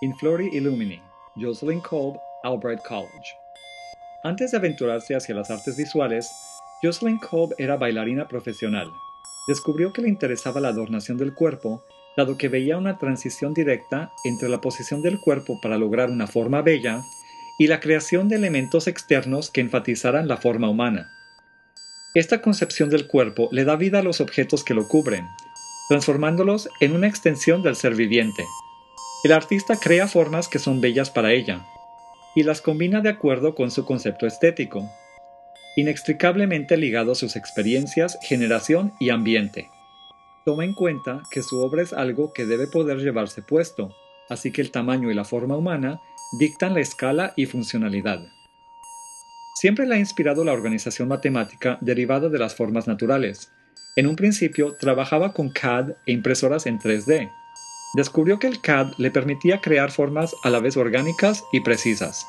In Flori Illumini, Jocelyn Kolb, Albright College. Antes de aventurarse hacia las artes visuales, Jocelyn Kolb era bailarina profesional. Descubrió que le interesaba la adornación del cuerpo, dado que veía una transición directa entre la posición del cuerpo para lograr una forma bella y la creación de elementos externos que enfatizaran la forma humana. Esta concepción del cuerpo le da vida a los objetos que lo cubren, transformándolos en una extensión del ser viviente. El artista crea formas que son bellas para ella, y las combina de acuerdo con su concepto estético, inextricablemente ligado a sus experiencias, generación y ambiente. Toma en cuenta que su obra es algo que debe poder llevarse puesto, así que el tamaño y la forma humana dictan la escala y funcionalidad. Siempre le ha inspirado la organización matemática derivada de las formas naturales. En un principio trabajaba con CAD e impresoras en 3D. Descubrió que el CAD le permitía crear formas a la vez orgánicas y precisas.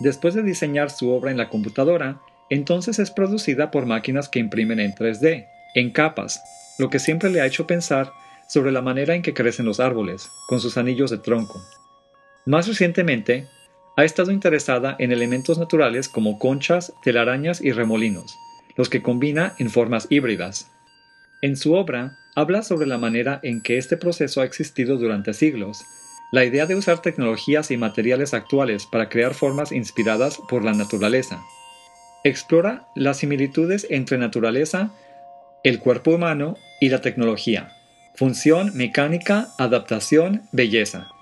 Después de diseñar su obra en la computadora, entonces es producida por máquinas que imprimen en 3D, en capas, lo que siempre le ha hecho pensar sobre la manera en que crecen los árboles, con sus anillos de tronco. Más recientemente, ha estado interesada en elementos naturales como conchas, telarañas y remolinos, los que combina en formas híbridas. En su obra, habla sobre la manera en que este proceso ha existido durante siglos, la idea de usar tecnologías y materiales actuales para crear formas inspiradas por la naturaleza. Explora las similitudes entre naturaleza, el cuerpo humano y la tecnología. Función, mecánica, adaptación, belleza.